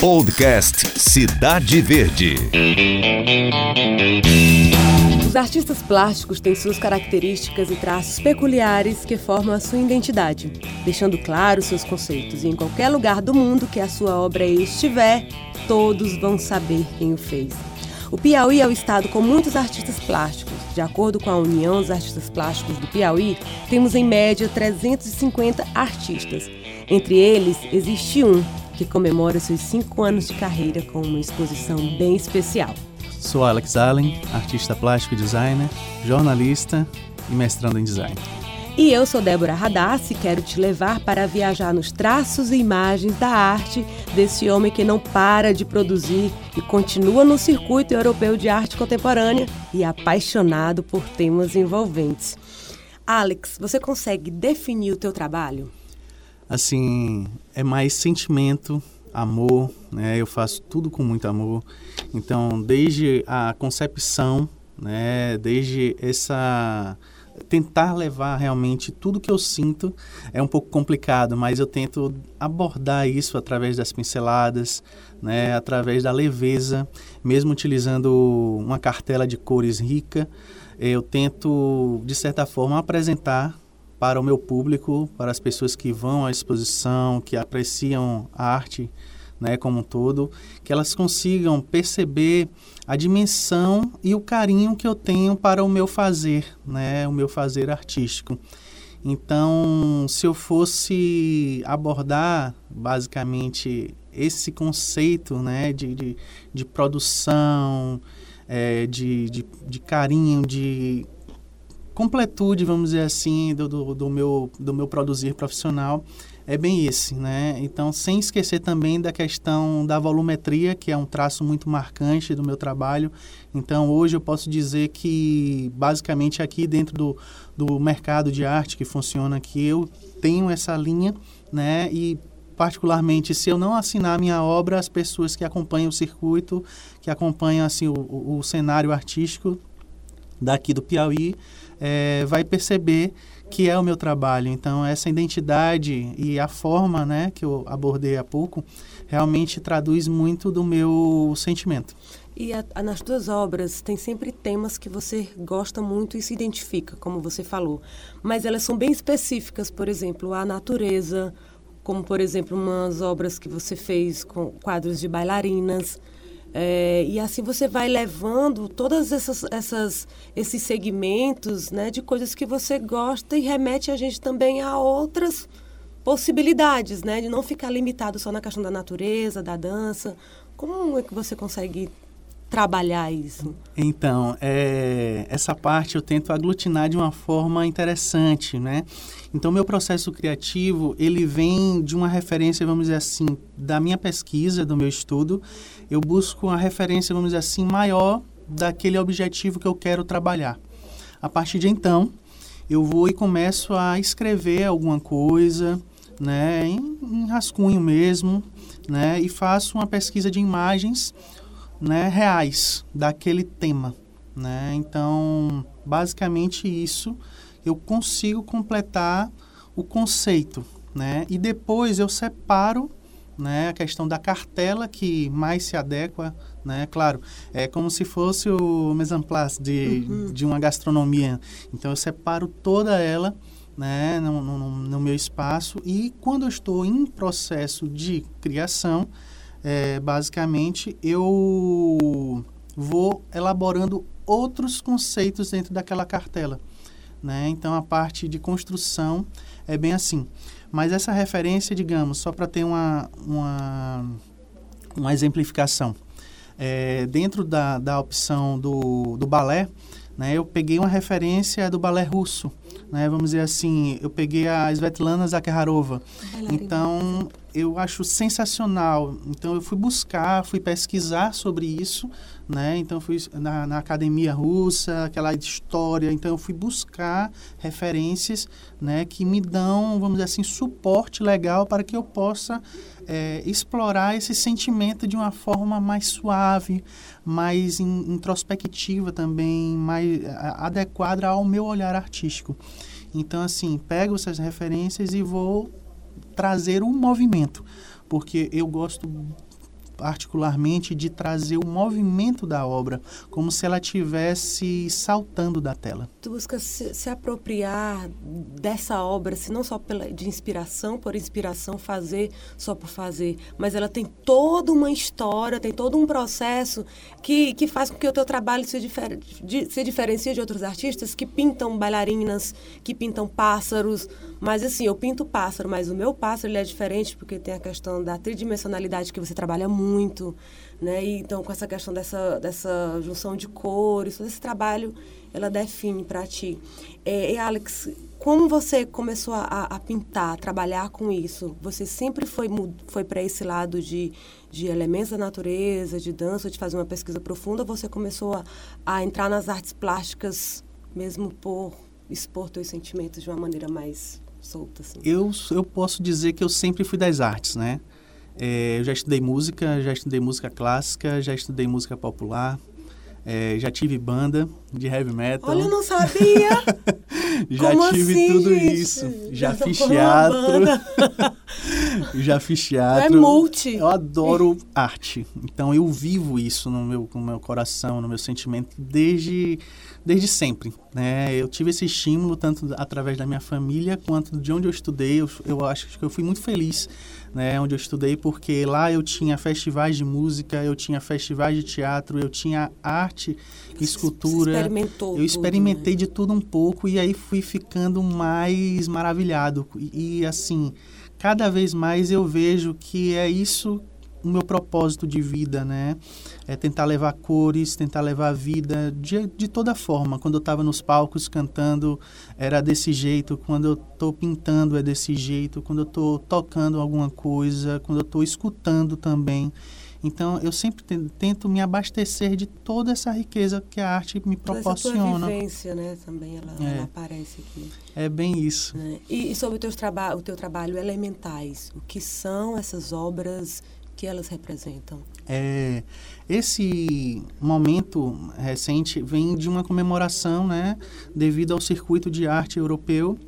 Podcast Cidade Verde. Os artistas plásticos têm suas características e traços peculiares que formam a sua identidade, deixando claro seus conceitos. E em qualquer lugar do mundo que a sua obra estiver, todos vão saber quem o fez. O Piauí é o estado com muitos artistas plásticos. De acordo com a União dos Artistas Plásticos do Piauí, temos em média 350 artistas. Entre eles, existe um que comemora seus cinco anos de carreira com uma exposição bem especial. Sou Alex Allen, artista plástico e designer, jornalista e mestrando em design. E eu sou Débora Radassi e quero te levar para viajar nos traços e imagens da arte desse homem que não para de produzir e continua no circuito europeu de arte contemporânea e apaixonado por temas envolventes. Alex, você consegue definir o teu trabalho? Assim, é mais sentimento, amor, né? Eu faço tudo com muito amor. Então, desde a concepção, né, desde essa tentar levar realmente tudo que eu sinto é um pouco complicado, mas eu tento abordar isso através das pinceladas, né, através da leveza, mesmo utilizando uma cartela de cores rica, eu tento de certa forma apresentar para o meu público, para as pessoas que vão à exposição, que apreciam a arte né, como um todo, que elas consigam perceber a dimensão e o carinho que eu tenho para o meu fazer, né, o meu fazer artístico. Então, se eu fosse abordar basicamente esse conceito né, de, de, de produção, é, de, de, de carinho, de completude, vamos dizer assim, do, do, do, meu, do meu produzir profissional é bem esse, né? Então, sem esquecer também da questão da volumetria, que é um traço muito marcante do meu trabalho. Então, hoje eu posso dizer que, basicamente, aqui dentro do, do mercado de arte que funciona aqui, eu tenho essa linha, né? E particularmente se eu não assinar minha obra, as pessoas que acompanham o circuito, que acompanham assim o, o, o cenário artístico daqui do Piauí, é, vai perceber que é o meu trabalho. Então, essa identidade e a forma né, que eu abordei há pouco realmente traduz muito do meu sentimento. E a, a, nas tuas obras tem sempre temas que você gosta muito e se identifica, como você falou. Mas elas são bem específicas, por exemplo, a natureza, como por exemplo umas obras que você fez com quadros de bailarinas. É, e assim você vai levando todas essas, essas esses segmentos né, de coisas que você gosta e remete a gente também a outras possibilidades, né, de não ficar limitado só na questão da natureza, da dança. Como é que você consegue trabalhar isso? Então, é, essa parte eu tento aglutinar de uma forma interessante, né? Então, meu processo criativo, ele vem de uma referência, vamos dizer assim, da minha pesquisa, do meu estudo. Eu busco uma referência, vamos dizer assim, maior daquele objetivo que eu quero trabalhar. A partir de então, eu vou e começo a escrever alguma coisa, né, em, em rascunho mesmo, né, e faço uma pesquisa de imagens né, reais daquele tema. Né? Então, basicamente isso, eu consigo completar o conceito. Né? E depois eu separo né, a questão da cartela que mais se adequa, né, claro, é como se fosse o mise en place de, uhum. de uma gastronomia. Então eu separo toda ela, né, no, no, no, meu espaço e quando eu estou em processo de criação, é, basicamente, eu vou elaborando outros conceitos dentro daquela cartela. Né? Então, a parte de construção é bem assim. Mas essa referência, digamos, só para ter uma, uma, uma exemplificação, é, dentro da, da opção do, do balé, né, eu peguei uma referência do balé russo, né, vamos dizer assim, eu peguei a Svetlana Zakharova. Então, eu acho sensacional. Então, eu fui buscar, fui pesquisar sobre isso, né? Então, fui na, na academia russa, aquela história. Então, eu fui buscar referências, né, que me dão, vamos dizer assim, suporte legal para que eu possa é, explorar esse sentimento de uma forma mais suave, mais in, introspectiva também, mais adequada ao meu olhar artístico. Então, assim, pego essas referências e vou trazer um movimento, porque eu gosto particularmente de trazer o movimento da obra, como se ela tivesse saltando da tela. Tu busca se, se apropriar dessa obra, se não só pela, de inspiração por inspiração, fazer só por fazer, mas ela tem toda uma história, tem todo um processo que, que faz com que o teu trabalho se, difer, de, se diferencie de outros artistas que pintam bailarinas, que pintam pássaros, mas assim, eu pinto pássaro, mas o meu pássaro ele é diferente porque tem a questão da tridimensionalidade que você trabalha muito, né? E, então, com essa questão dessa, dessa junção de cores, todo esse trabalho, ela define para ti. É, e Alex, como você começou a, a, pintar, a trabalhar com isso? Você sempre foi, foi para esse lado de, de elementos da natureza, de dança, de fazer uma pesquisa profunda? Ou você começou a, a entrar nas artes plásticas mesmo por expor seus sentimentos de uma maneira mais solta? Assim? Eu, eu posso dizer que eu sempre fui das artes, né? É, eu já estudei música, já estudei música clássica, já estudei música popular, é, já tive banda de heavy metal. Olha, eu não sabia! já Como tive assim, tudo gente? isso. Já, fiz com uma banda. teatro. já fiz teatro. É multi. Eu adoro arte. Então eu vivo isso no meu, no meu coração, no meu sentimento desde, desde sempre. Né? Eu tive esse estímulo tanto através da minha família quanto de onde eu estudei. Eu, eu acho que eu fui muito feliz né, onde eu estudei, porque lá eu tinha festivais de música, eu tinha festivais de teatro, eu tinha arte, escultura. Você experimentou eu experimentei tudo, né? de tudo um pouco e aí fui ficando mais maravilhado. E, e assim, cada vez mais eu vejo que é isso o meu propósito de vida, né? É tentar levar cores, tentar levar vida de, de toda forma. Quando eu estava nos palcos cantando, era desse jeito. Quando eu estou pintando, é desse jeito. Quando eu estou tocando alguma coisa, quando eu estou escutando também. Então, eu sempre tento me abastecer de toda essa riqueza que a arte me proporciona. Toda essa vivência, né? Também ela, É. ela aparece aqui. É bem isso. né? E, e sobre o, teus traba o teu trabalho elementais, o que são essas obras que elas representam? É, esse momento recente vem de uma comemoração, né, devido ao circuito de arte europeu.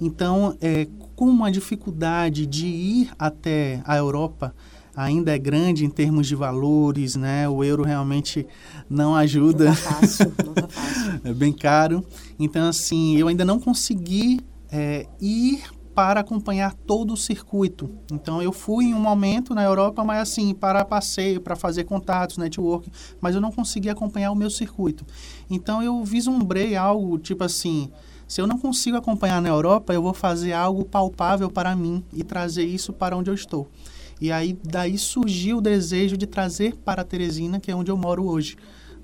Então, é, como a dificuldade de ir até a Europa ainda é grande em termos de valores, né, o euro realmente não ajuda. Não tá fácil, não tá fácil. é bem caro. Então, assim, eu ainda não consegui é, ir para acompanhar todo o circuito. Então, eu fui em um momento na Europa, mas assim, para passeio, para fazer contatos, network, mas eu não consegui acompanhar o meu circuito. Então, eu vislumbrei algo tipo assim. Se eu não consigo acompanhar na Europa, eu vou fazer algo palpável para mim e trazer isso para onde eu estou. E aí daí surgiu o desejo de trazer para Teresina, que é onde eu moro hoje,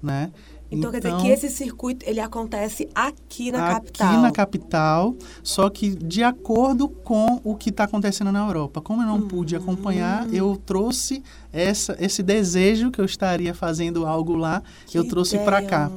né? Então, quer dizer que esse circuito ele acontece aqui na aqui capital. na capital, só que de acordo com o que está acontecendo na Europa. Como eu não pude Hum. acompanhar, eu trouxe essa, esse desejo que eu estaria fazendo algo lá, Que eu trouxe para cá.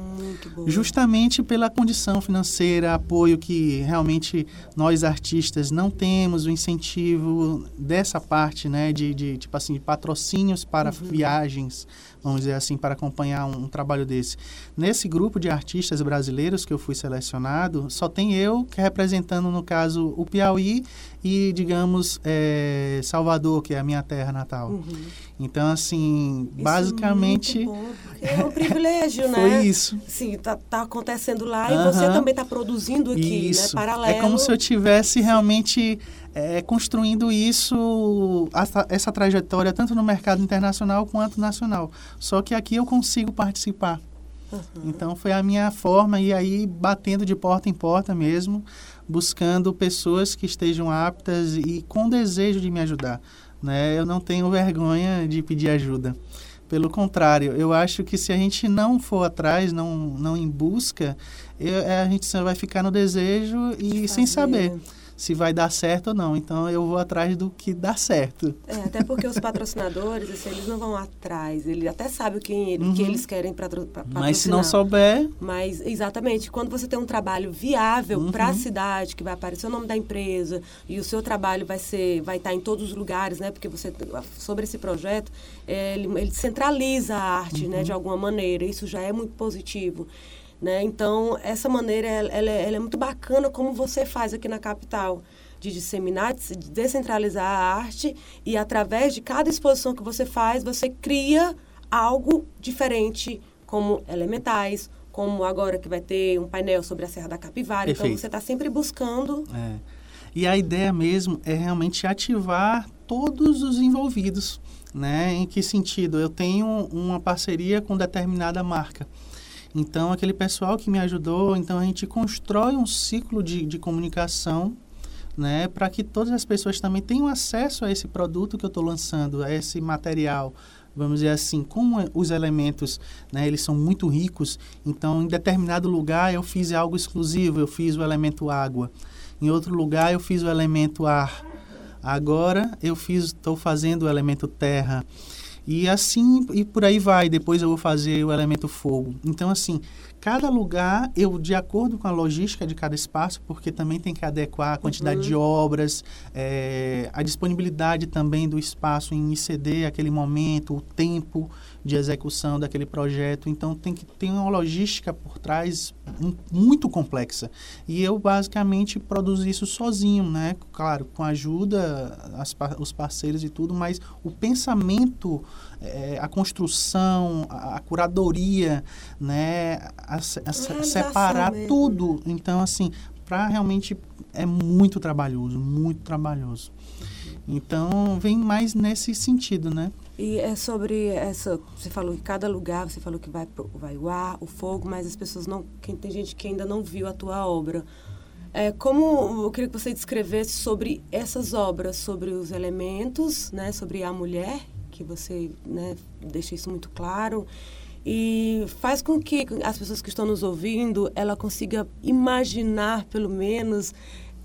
Justamente pela condição financeira, apoio que realmente nós artistas não temos, o incentivo dessa parte, né, de, de tipo assim, de patrocínios para Uhum. viagens, vamos dizer assim, para acompanhar um, um trabalho desse. Nesse grupo de artistas brasileiros que eu fui selecionado, só tem eu que representando, no caso, o Piauí e, digamos, eh, Salvador, que é a minha terra natal. Uhum. Então, assim, Isso é basicamente porque é um privilégio, né? foi isso. Sim, tá, tá acontecendo lá e você também tá produzindo aqui, Isso. né? Paralelo. É como se eu tivesse realmente é, construindo isso, essa, essa trajetória, tanto no mercado internacional quanto nacional. Só que aqui eu consigo participar. Uhum. Então foi a minha forma, e aí batendo de porta em porta mesmo, buscando pessoas que estejam aptas e com desejo de me ajudar. Né? Eu não tenho vergonha de pedir ajuda. Pelo contrário, eu acho que se a gente não for atrás, não, não em busca, eu- a gente só vai ficar no desejo e sem saber se vai dar certo ou não. Então eu vou atrás do que dá certo. É, até porque os patrocinadores, assim, eles não vão atrás. Eles até sabem o que, ele- Uhum. que eles querem para patrocinar. Mas se não souber, Mas, exatamente, quando você tem um trabalho viável Uhum. para a cidade, que vai aparecer o nome da empresa e o seu trabalho vai ser, vai estar em todos os lugares, né? Porque você, sobre esse projeto, ele, ele centraliza a arte, né? Uhum. De alguma maneira. Isso já é muito positivo. Né? Então, essa maneira, ela, ela é, ela é muito bacana como você faz aqui na capital. de disseminar, de descentralizar a arte e através de cada exposição que você faz, você cria algo diferente, como elementais, como agora que vai ter um painel sobre a Serra da Capivara. Então, Perfeito. Então você está sempre buscando. É. E a ideia mesmo é realmente ativar todos os envolvidos. Né? Em que sentido? Eu tenho uma parceria com determinada marca. Então, aquele pessoal que me ajudou, então a gente constrói um ciclo de, de comunicação né, para que todas as pessoas também tenham acesso a esse produto que eu estou lançando, a esse material, vamos dizer assim, como os elementos, né, eles são muito ricos, então em determinado lugar eu fiz algo exclusivo, eu fiz o elemento água. Em outro lugar eu fiz o elemento ar. Agora eu fiz, estou fazendo o elemento terra. E assim, e por aí vai. Depois eu vou fazer o elemento fogo. Então, assim, cada lugar, eu, de acordo com a logística de cada espaço, porque também tem que adequar a quantidade uhum. de obras, é, a disponibilidade também do espaço em ICD, aquele momento, o tempo de execução daquele projeto. Então, tem que ter uma logística por trás muito complexa. E eu, basicamente, produzo isso sozinho, né? Claro, com a ajuda, as, os parceiros e tudo, mas o pensamento, é, a construção, a, a, curadoria, né? A, a, separar mesmo. tudo. Então, assim, para realmente é muito trabalhoso, muito trabalhoso. Então, vem mais nesse sentido, né? E é sobre essa. Você falou que cada lugar, você falou que vai, vai o ar, o fogo, mas as pessoas não. Quem, tem gente que ainda não viu a tua obra. É, como eu queria que você descrevesse sobre essas obras, sobre os elementos, né, sobre a mulher, que você né, deixa isso muito claro, e faz com que as pessoas que estão nos ouvindo ela consiga imaginar, pelo menos,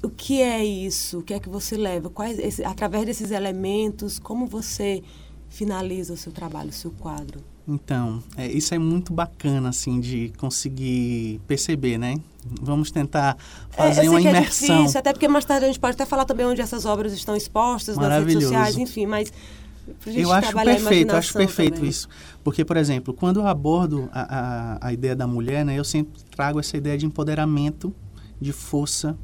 o que é isso, o que é que você leva, quais, esse, através desses elementos, como você finaliza o seu trabalho, o seu quadro? Então, é, isso é muito bacana, assim, de conseguir perceber, né? Vamos tentar é, fazer é, uma imersão. É difícil, até porque mais tarde a gente pode até falar também onde essas obras estão expostas nas redes sociais, enfim, mas eu acho perfeito, acho perfeito também. isso. Porque, por exemplo, quando eu abordo a, a, a, ideia da mulher, né, eu sempre trago essa ideia de empoderamento, de força,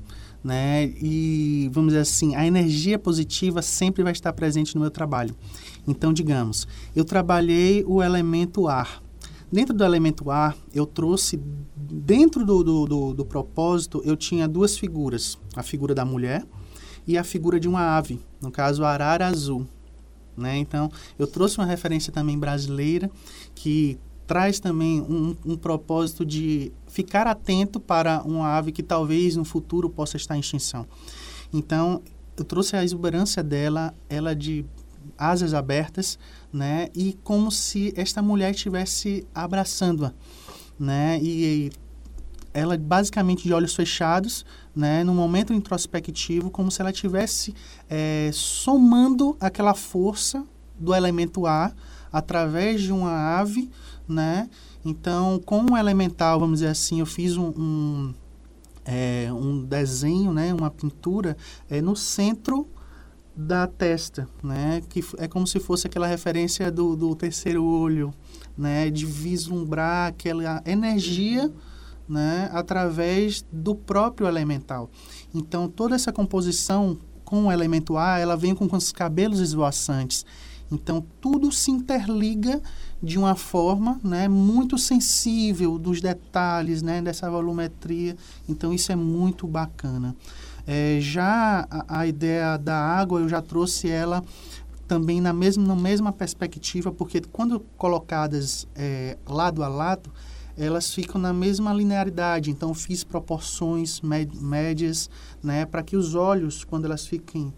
né? E, vamos dizer assim, a energia positiva sempre vai estar presente no meu trabalho. Então, digamos, eu trabalhei o elemento ar. Dentro do elemento ar, eu trouxe, dentro do, do, do, do propósito, eu tinha duas figuras. A figura da mulher e a figura de uma ave, no caso, a arara azul. Né? Então, eu trouxe uma referência também brasileira que traz também um, um, propósito de ficar atento para uma ave que talvez no futuro possa estar em extinção. Então, eu trouxe a exuberância dela, ela de asas abertas, né? E como se esta mulher estivesse abraçando-a, né? E, e ela basicamente de olhos fechados, né? No momento introspectivo, como se ela estivesse é, somando aquela força do elemento ar através de uma ave, né? Então, com o elemental, vamos dizer assim, eu fiz um, um, é, um desenho, né? Uma pintura é, no centro da testa, né? Que é como se fosse aquela referência do, do terceiro olho, né? De vislumbrar aquela energia, né? Através do próprio elemental. Então, toda essa composição com o elemento ar, ela vem com, com os cabelos esvoaçantes. Então, tudo se interliga de uma forma né, muito sensível dos detalhes, né, dessa volumetria. Então, isso é muito bacana. É, já a, a, ideia da água, eu já trouxe ela também na mesma, na mesma perspectiva, porque quando colocadas é, lado a lado, elas ficam na mesma linearidade. Então, fiz proporções médias né, para que os olhos, quando elas fiquem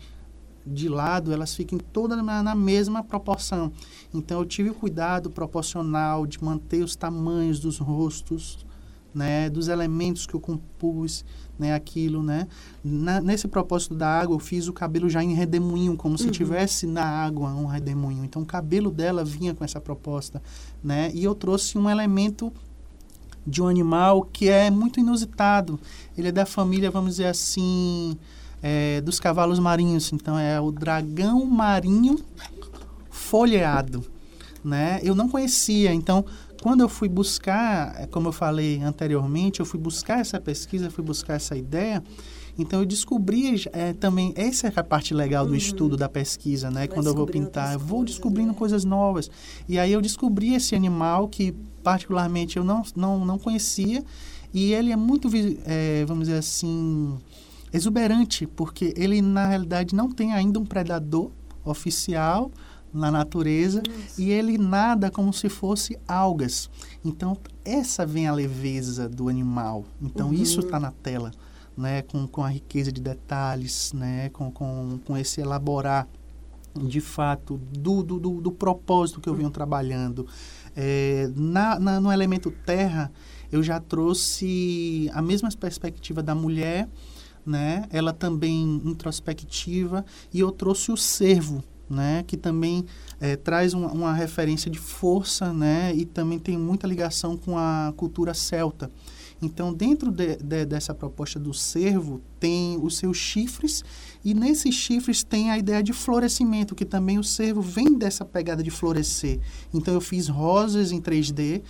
de lado, elas fiquem todas na, mesma proporção. Então, eu tive o cuidado proporcional de manter os tamanhos dos rostos, né, dos elementos que eu compus, né, aquilo, né. Na, nesse propósito da água, eu fiz o cabelo já em redemoinho, como se uhum. tivesse na água um redemoinho. Então, o cabelo dela vinha com essa proposta, né, e eu trouxe um elemento de um animal que é muito inusitado. Ele é da família, vamos dizer assim, é, dos cavalos marinhos. Então, é o dragão marinho folheado, né? Eu não conhecia, então quando eu fui buscar, é, como eu falei anteriormente, eu fui buscar essa pesquisa, fui buscar essa ideia, Então eu descobri é, também, essa é a parte legal do uhum. estudo, da pesquisa, né? Vai Quando eu vou pintar, eu vou descobrindo né? coisas novas. E aí eu descobri esse animal que particularmente eu não, não, não conhecia e ele é muito, é, vamos dizer assim, exuberante, porque ele na realidade não tem ainda um predador oficial, na natureza Nossa. e ele nada como se fosse algas. Então, essa vem a leveza do animal. Então, uhum. isso está na tela, né? Com, com a riqueza de detalhes, né? Com, com, com esse elaborar, de fato, do, do, do, do propósito que eu venho trabalhando. É, na, na, no elemento terra, eu já trouxe a mesma perspectiva da mulher, né? Ela também introspectiva, e eu trouxe o servo, né, que também é, traz uma, uma, referência de força né, e também tem muita ligação com a cultura celta. Então, dentro de, de, dessa proposta do cervo, tem os seus chifres, e nesses chifres tem a ideia de florescimento, que também o cervo vem dessa pegada de florescer. Então, eu fiz rosas em 3D,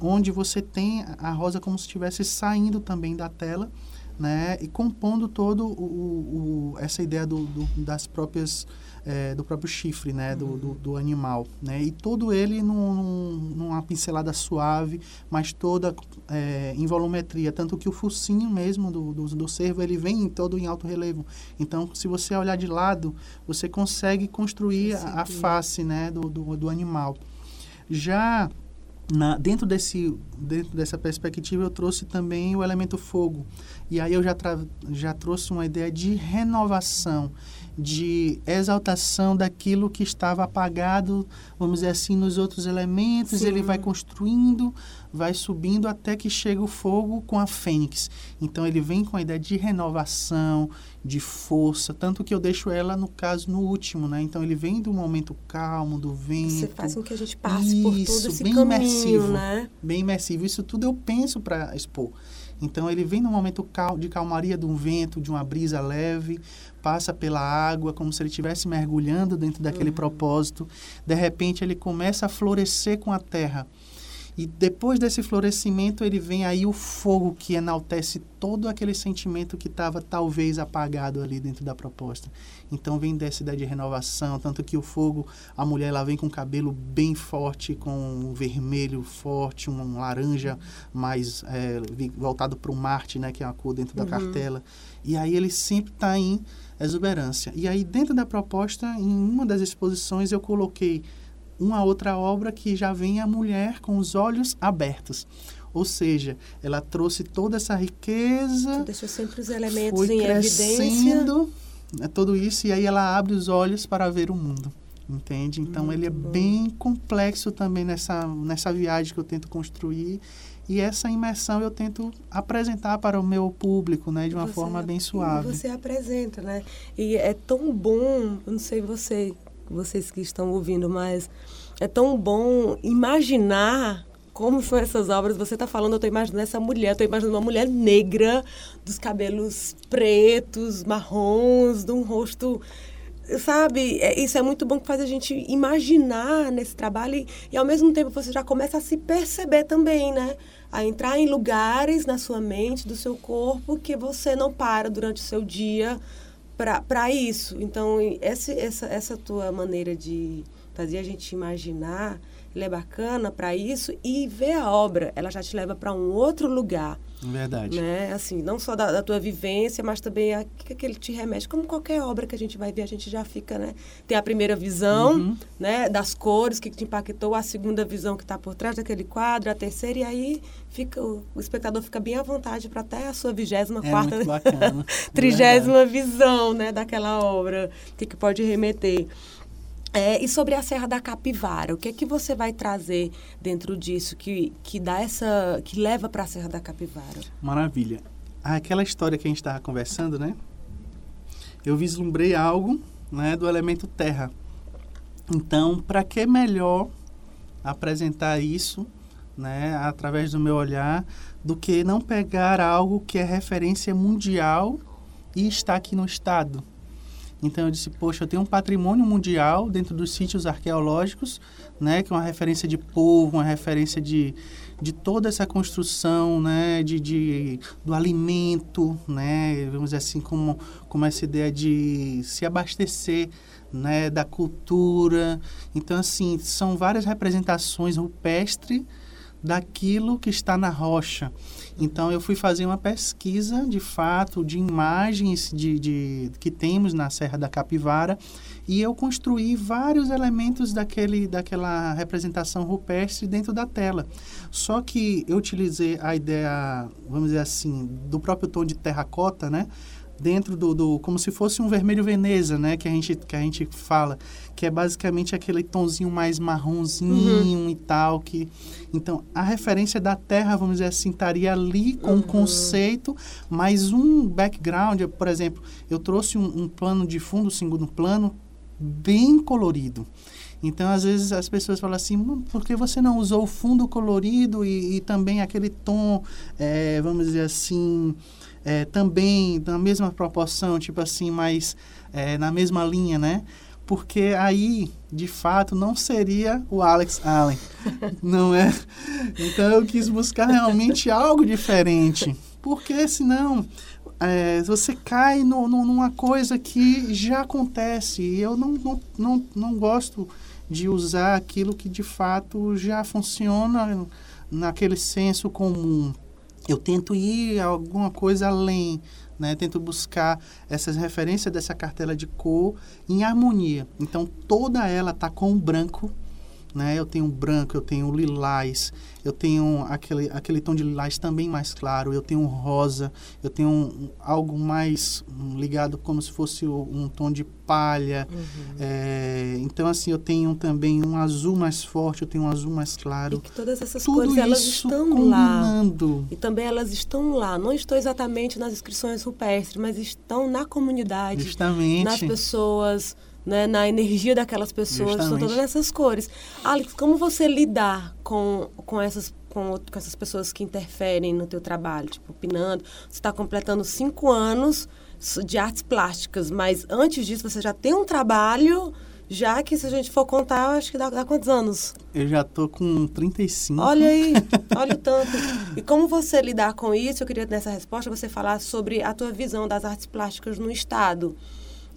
onde você tem a rosa como se estivesse saindo também da tela, né, e compondo todo o, o, essa ideia do, do, das próprias é, do próprio chifre, né, do, do, do, animal, né, e todo ele num, numa pincelada suave, mas toda é, em volumetria, tanto que o focinho mesmo do, do, do cervo, ele vem todo em alto relevo. Então, se você olhar de lado, você consegue construir a, a, face, né, do, do, do animal. Já na, dentro, desse, dentro dessa perspectiva, eu trouxe também o elemento fogo. E aí eu já, já trouxe uma ideia de renovação de exaltação daquilo que estava apagado, vamos dizer assim, nos outros elementos. Sim. Ele vai construindo, vai subindo até que chega o fogo com a fênix. Então ele vem com a ideia de renovação, de força, tanto que eu deixo ela no caso no último, né? Então ele vem do momento calmo, do vento. Você faz com que a gente passe Isso, por todo esse bem caminho, imersivo, né? Bem imersivo. Isso tudo eu penso para expor. Então ele vem num momento de calmaria de um vento, de uma brisa leve, passa pela água, como se ele estivesse mergulhando dentro daquele uhum. propósito. De repente, ele começa a florescer com a terra. E depois desse florescimento, ele vem aí o fogo que enaltece todo aquele sentimento que estava talvez apagado ali dentro da proposta. Então vem dessa ideia de renovação, tanto que o fogo, a mulher ela vem com o cabelo bem forte, com um vermelho forte, um laranja mais é, voltado para o Marte, né, que é a cor dentro da uhum. cartela. E aí ele sempre está em exuberância. E aí, dentro da proposta, em uma das exposições, eu coloquei uma outra obra que já vem a mulher com os olhos abertos. Ou seja, ela trouxe toda essa riqueza. Deixou sempre os elementos foi em crescendo, né, tudo isso, e aí ela abre os olhos para ver o mundo. Entende? Então, Muito ele é bom. bem complexo também nessa, nessa viagem que eu tento construir. E essa imersão eu tento apresentar para o meu público, né, de uma você, forma bem suave. Você apresenta, né? E é tão bom, eu não sei você, vocês que estão ouvindo, mas é tão bom imaginar como são essas obras. Você está falando, eu estou imaginando essa mulher, estou imaginando uma mulher negra, dos cabelos pretos, marrons, de um rosto sabe, é, isso é muito bom que faz a gente imaginar nesse trabalho e, e, ao mesmo tempo você já começa a se perceber também, né? A entrar em lugares na sua mente, do seu corpo, que você não para durante o seu dia para isso. Então, esse, essa, essa tua maneira de fazer a gente imaginar, ela é bacana para isso e ver a obra, ela já te leva para um outro lugar. Verdade. Né? Assim, não só da, da tua vivência, mas também a que, que ele te remete. Como qualquer obra que a gente vai ver, a gente já fica, né? Tem a primeira visão, uhum. né? Das cores que te impactou, a segunda visão que está por trás daquele quadro, a terceira, e aí fica, o, o espectador fica bem à vontade para até a sua vigésima é quarta, trigésima visão, né? Daquela obra, que, que pode remeter. É, e sobre a Serra da Capivara, o que é que você vai trazer dentro disso que, que dá essa que leva para a Serra da Capivara? Maravilha. Aquela história que a gente estava conversando, né? Eu vislumbrei algo, né, do elemento terra. Então, para que melhor apresentar isso, né, através do meu olhar, do que não pegar algo que é referência mundial e está aqui no estado? Então eu disse, poxa, eu tenho um patrimônio mundial dentro dos sítios arqueológicos, né, que é uma referência de povo, uma referência de, de toda essa construção, né, de, de do alimento, né, vamos dizer assim como como essa ideia de se abastecer, né, da cultura. Então assim, são várias representações rupestres daquilo que está na rocha. Então eu fui fazer uma pesquisa de fato de imagens de, de, que temos na Serra da Capivara e eu construí vários elementos daquele, daquela representação rupestre dentro da tela. Só que eu utilizei a ideia, vamos dizer assim, do próprio tom de terracota, né? Dentro do, do, como se fosse um vermelho veneza, né, que a gente que a gente fala, que é basicamente aquele tonzinho mais marronzinho uhum. e tal que então a referência da terra, vamos dizer assim, estaria ali com uhum. um conceito, mas um background, por exemplo, eu trouxe um, um plano de fundo, segundo plano bem colorido. Então, às vezes, as pessoas falam assim, por que você não usou o fundo colorido e, e também aquele tom, é, vamos dizer assim, é, também na mesma proporção, tipo assim, mas é, na mesma linha, né? Porque aí, de fato, não seria o Alex Allen, não é? Então eu quis buscar realmente algo diferente, porque senão é, você cai no, no, numa coisa que já acontece e eu não, não, não, não gosto de usar aquilo que de fato já funciona naquele senso comum eu tento ir alguma coisa além, né? Tento buscar essas referências dessa cartela de cor em harmonia. Então toda ela tá com o branco né? Eu tenho branco, eu tenho lilás, eu tenho aquele, aquele tom de lilás também mais claro, eu tenho rosa, eu tenho um, algo mais ligado como se fosse um tom de palha. Uhum. É, então, assim, eu tenho também um azul mais forte, eu tenho um azul mais claro. E que todas essas Tudo cores, elas estão combinando. lá. E também elas estão lá. Não estou exatamente nas inscrições rupestres, mas estão na comunidade. Justamente. Nas pessoas né, na energia daquelas pessoas, Justamente. são todas essas cores. Alex, como você lidar com, com essas com, com essas pessoas que interferem no teu trabalho, tipo, opinando? Você está completando cinco anos de artes plásticas, mas antes disso você já tem um trabalho, já que se a gente for contar, acho que dá, dá quantos anos? Eu já tô com 35. Olha aí, olha o tanto. E como você lidar com isso? Eu queria nessa resposta você falar sobre a tua visão das artes plásticas no estado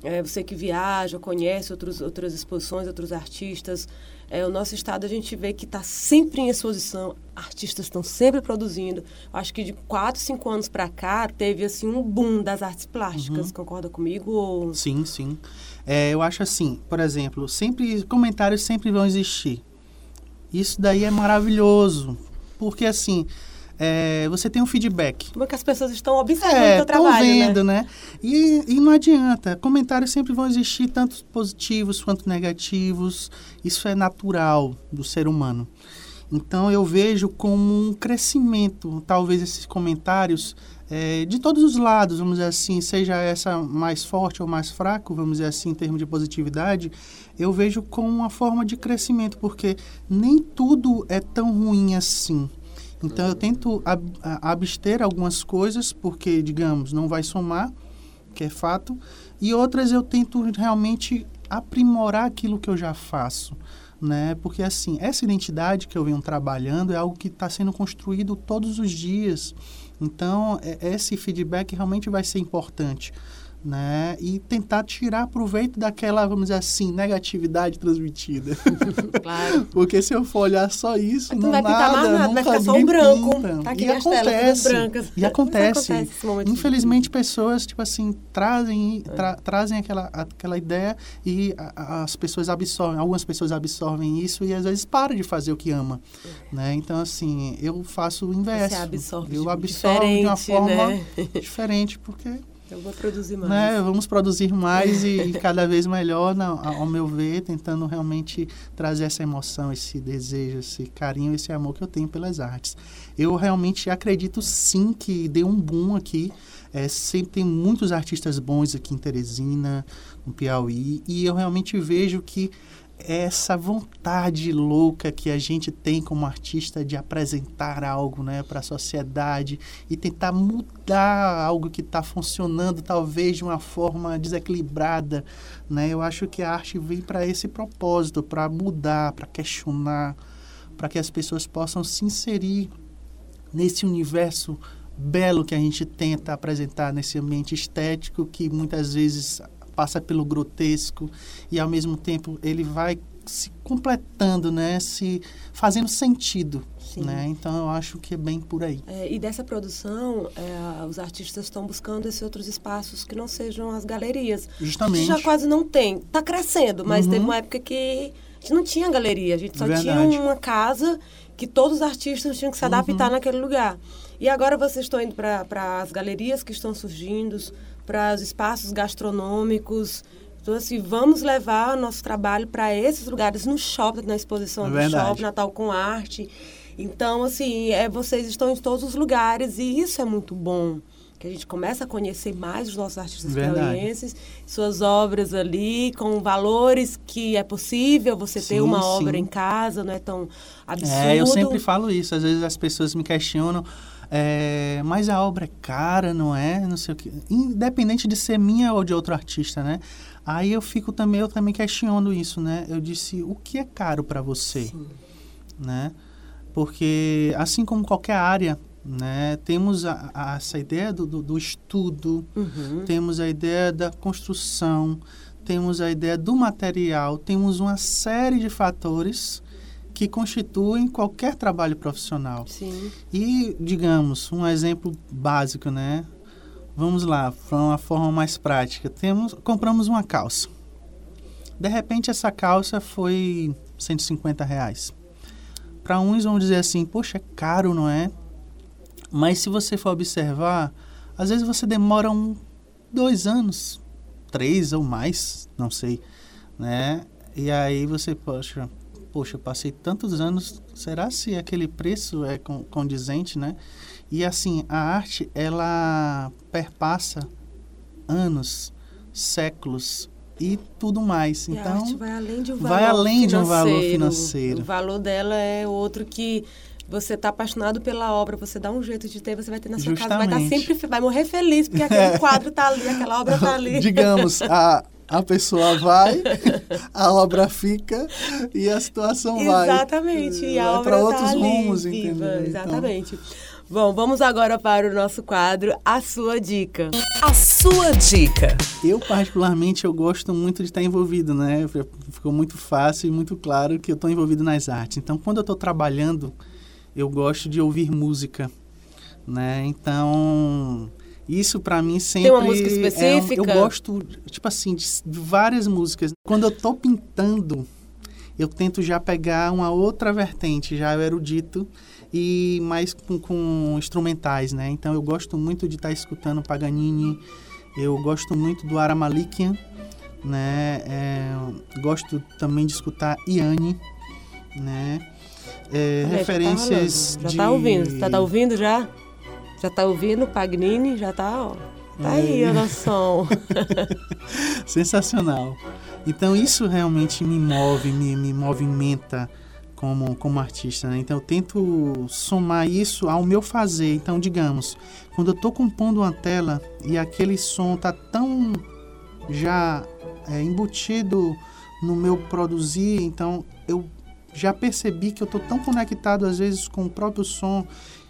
é, você que viaja, conhece outros, outras exposições, outros artistas. É, o nosso estado a gente vê que está sempre em exposição, artistas estão sempre produzindo. Acho que de quatro, cinco anos para cá teve assim um boom das artes plásticas. Uhum. Concorda comigo? Ou... Sim, sim. É, eu acho assim, por exemplo, sempre comentários sempre vão existir. Isso daí é maravilhoso, porque assim é, você tem um feedback. Como é que as pessoas estão observando é, o trabalho, vendo, né? né? E, e não adianta. Comentários sempre vão existir, tanto positivos quanto negativos. Isso é natural do ser humano. Então eu vejo como um crescimento, talvez esses comentários é, de todos os lados, vamos dizer assim, seja essa mais forte ou mais fraco, vamos dizer assim, em termos de positividade, eu vejo como uma forma de crescimento, porque nem tudo é tão ruim assim. Então eu tento ab abster algumas coisas porque, digamos, não vai somar, que é fato, e outras eu tento realmente aprimorar aquilo que eu já faço, né? Porque assim, essa identidade que eu venho trabalhando é algo que está sendo construído todos os dias. Então, é, esse feedback realmente vai ser importante né? E tentar tirar proveito daquela, vamos dizer assim, negatividade transmitida. claro. Porque se eu for olhar só isso, não, não vai nada, mais nada, vai ficar só o branco. Pinta. Tá aqui e acontece, brancas. E acontece. acontece Infelizmente, pessoas, tipo assim, trazem, tra, trazem aquela, aquela ideia e a, as pessoas absorvem, algumas pessoas absorvem isso e às vezes param de fazer o que ama, né? Então, assim, eu faço o inverso. Você absorve eu absorvo de uma forma né? diferente, porque eu vou produzir mais. Né? Vamos produzir mais e, e cada vez melhor, ao meu ver, tentando realmente trazer essa emoção, esse desejo, esse carinho, esse amor que eu tenho pelas artes. Eu realmente acredito sim que deu um boom aqui. É, sempre tem muitos artistas bons aqui em Teresina, no Piauí, e eu realmente vejo que essa vontade louca que a gente tem como artista de apresentar algo né, para a sociedade e tentar mudar algo que está funcionando talvez de uma forma desequilibrada. Né? Eu acho que a arte vem para esse propósito, para mudar, para questionar, para que as pessoas possam se inserir nesse universo belo que a gente tenta apresentar nesse ambiente estético que muitas vezes passa pelo grotesco e ao mesmo tempo ele vai se completando, né, se fazendo sentido, Sim. né? Então eu acho que é bem por aí. É, e dessa produção, é, os artistas estão buscando esses outros espaços que não sejam as galerias. Justamente. já quase não tem, está crescendo, mas uhum. teve uma época que a gente não tinha galeria, a gente só Verdade. tinha uma casa que todos os artistas tinham que se adaptar uhum. naquele lugar. E agora vocês estão indo para as galerias que estão surgindo, para os espaços gastronômicos. Então, assim, vamos levar nosso trabalho para esses lugares, no shopping, na exposição é do shopping, Natal com Arte. Então, assim, é, vocês estão em todos os lugares e isso é muito bom. Que a gente começa a conhecer mais os nossos artistas piauienses, suas obras ali, com valores que é possível você sim, ter uma sim. obra em casa, não é tão absurdo. É, eu sempre falo isso. Às vezes as pessoas me questionam é, mas a obra é cara, não é? Não sei o que. Independente de ser minha ou de outro artista, né? Aí eu fico também, eu também questionando isso, né? Eu disse, o que é caro para você? Sim. Né? Porque, assim como qualquer área, né? Temos a, a, essa ideia do, do, do estudo, uhum. temos a ideia da construção, temos a ideia do material, temos uma série de fatores que constituem qualquer trabalho profissional. Sim. E, digamos, um exemplo básico, né? Vamos lá, para uma forma mais prática. Temos, compramos uma calça. De repente, essa calça foi 150 reais. Para uns vão dizer assim, poxa, é caro, não é? Mas se você for observar, às vezes você demora um, dois anos, três ou mais, não sei, né? E aí você, poxa, poxa, eu passei tantos anos, será se aquele preço é condizente, né? E assim, a arte, ela perpassa anos, séculos e tudo mais. E então, a arte vai além de um valor vai além financeiro. de um valor financeiro. O valor dela é outro que você está apaixonado pela obra, você dá um jeito de ter, você vai ter na sua Justamente. casa, vai estar sempre, vai morrer feliz porque aquele quadro está ali, aquela obra está ali. Digamos, a a pessoa vai, a obra fica e a situação vai. Exatamente. E a vai para tá outros tá rumos, ali, entendeu? Então, exatamente. Então... Bom, vamos agora para o nosso quadro A Sua Dica. A Sua Dica. Eu, particularmente, eu gosto muito de estar envolvido, né? Ficou muito fácil e muito claro que eu estou envolvido nas artes. Então, quando eu estou trabalhando, eu gosto de ouvir música, né? Então, isso para mim sempre. Tem uma música específica? É, eu gosto, tipo assim, de, de, várias músicas. Quando eu tô pintando, eu tento já pegar uma outra vertente, já erudito, e mais com, com instrumentais, né? Então eu gosto muito de estar tá escutando Paganini, eu gosto muito do Ara Malikian, né? É, gosto também de escutar Iane, né? É, Olha, referências já tá, de... já tá ouvindo, tá, tá ouvindo já? Já tá ouvindo Pagnini? Já tá, ó. Tá aí a noção. Sensacional. Então isso realmente me move, me, me movimenta como, como artista. Né? Então eu tento somar isso ao meu fazer. Então, digamos, quando eu estou compondo uma tela e aquele som tá tão já é, embutido no meu produzir, então eu já percebi que eu estou tão conectado às vezes com o próprio som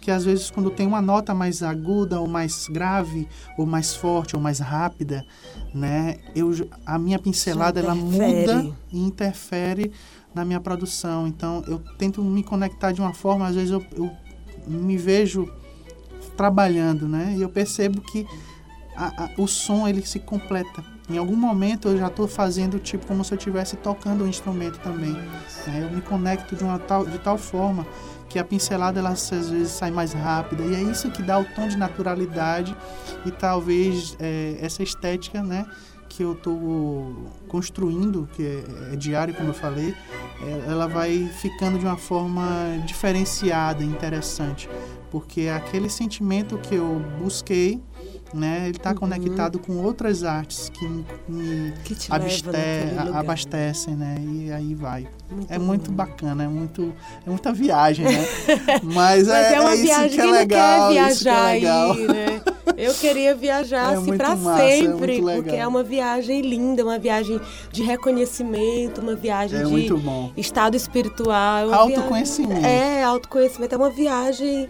que às vezes quando tem uma nota mais aguda ou mais grave ou mais forte ou mais rápida, né, eu a minha pincelada ela muda e interfere na minha produção. Então eu tento me conectar de uma forma, às vezes eu, eu me vejo trabalhando, né, e eu percebo que a, a, o som ele se completa. Em algum momento eu já estou fazendo tipo como se eu estivesse tocando um instrumento também. Né? Eu me conecto de uma tal de tal forma que a pincelada ela às vezes sai mais rápida e é isso que dá o tom de naturalidade e talvez é, essa estética, né, que eu estou construindo, que é, é, diário, como eu falei, é, ela vai ficando de uma forma diferenciada, interessante, porque é aquele sentimento que eu busquei né? Ele está uhum. conectado com outras artes que me que te abste abastecem, né? E aí vai. Muito é bom. muito bacana, é muito é muita viagem, né? Mas, Mas é, é, uma é viagem que é legal, quer viajar é legal. aí, né? Eu queria viajar é assim para é sempre, é porque é uma viagem linda, uma viagem de reconhecimento, uma viagem de estado espiritual, autoconhecimento. Viagem, é, autoconhecimento é uma viagem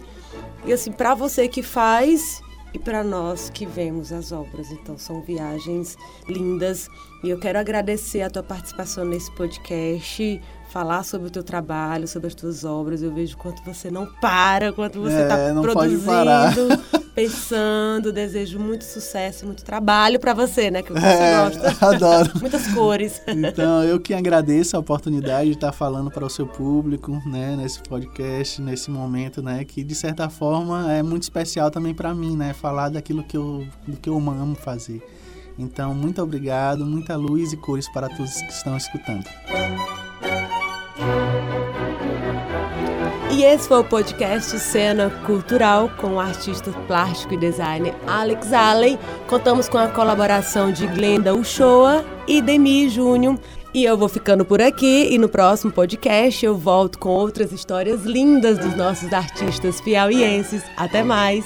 e assim, para você que faz, e para nós que vemos as obras. Então, são viagens lindas. E eu quero agradecer a tua participação nesse podcast falar sobre o teu trabalho, sobre as tuas obras. Eu vejo quanto você não para, quanto você está é, produzindo, pensando. Desejo muito sucesso, muito trabalho para você, né? Que você é, gosta. Adoro. Muitas cores. Então, eu que agradeço a oportunidade de estar falando para o seu público, né? Nesse podcast, nesse momento, né? Que de certa forma é muito especial também para mim, né? Falar daquilo que eu, do que eu amo fazer. Então, muito obrigado, muita luz e cores para todos que estão escutando. E esse foi o podcast Cena Cultural com o artista plástico e designer Alex Allen. Contamos com a colaboração de Glenda Uchoa e Demi Júnior. E eu vou ficando por aqui e no próximo podcast eu volto com outras histórias lindas dos nossos artistas piauienses. Até mais!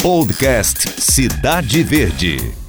Podcast Cidade Verde.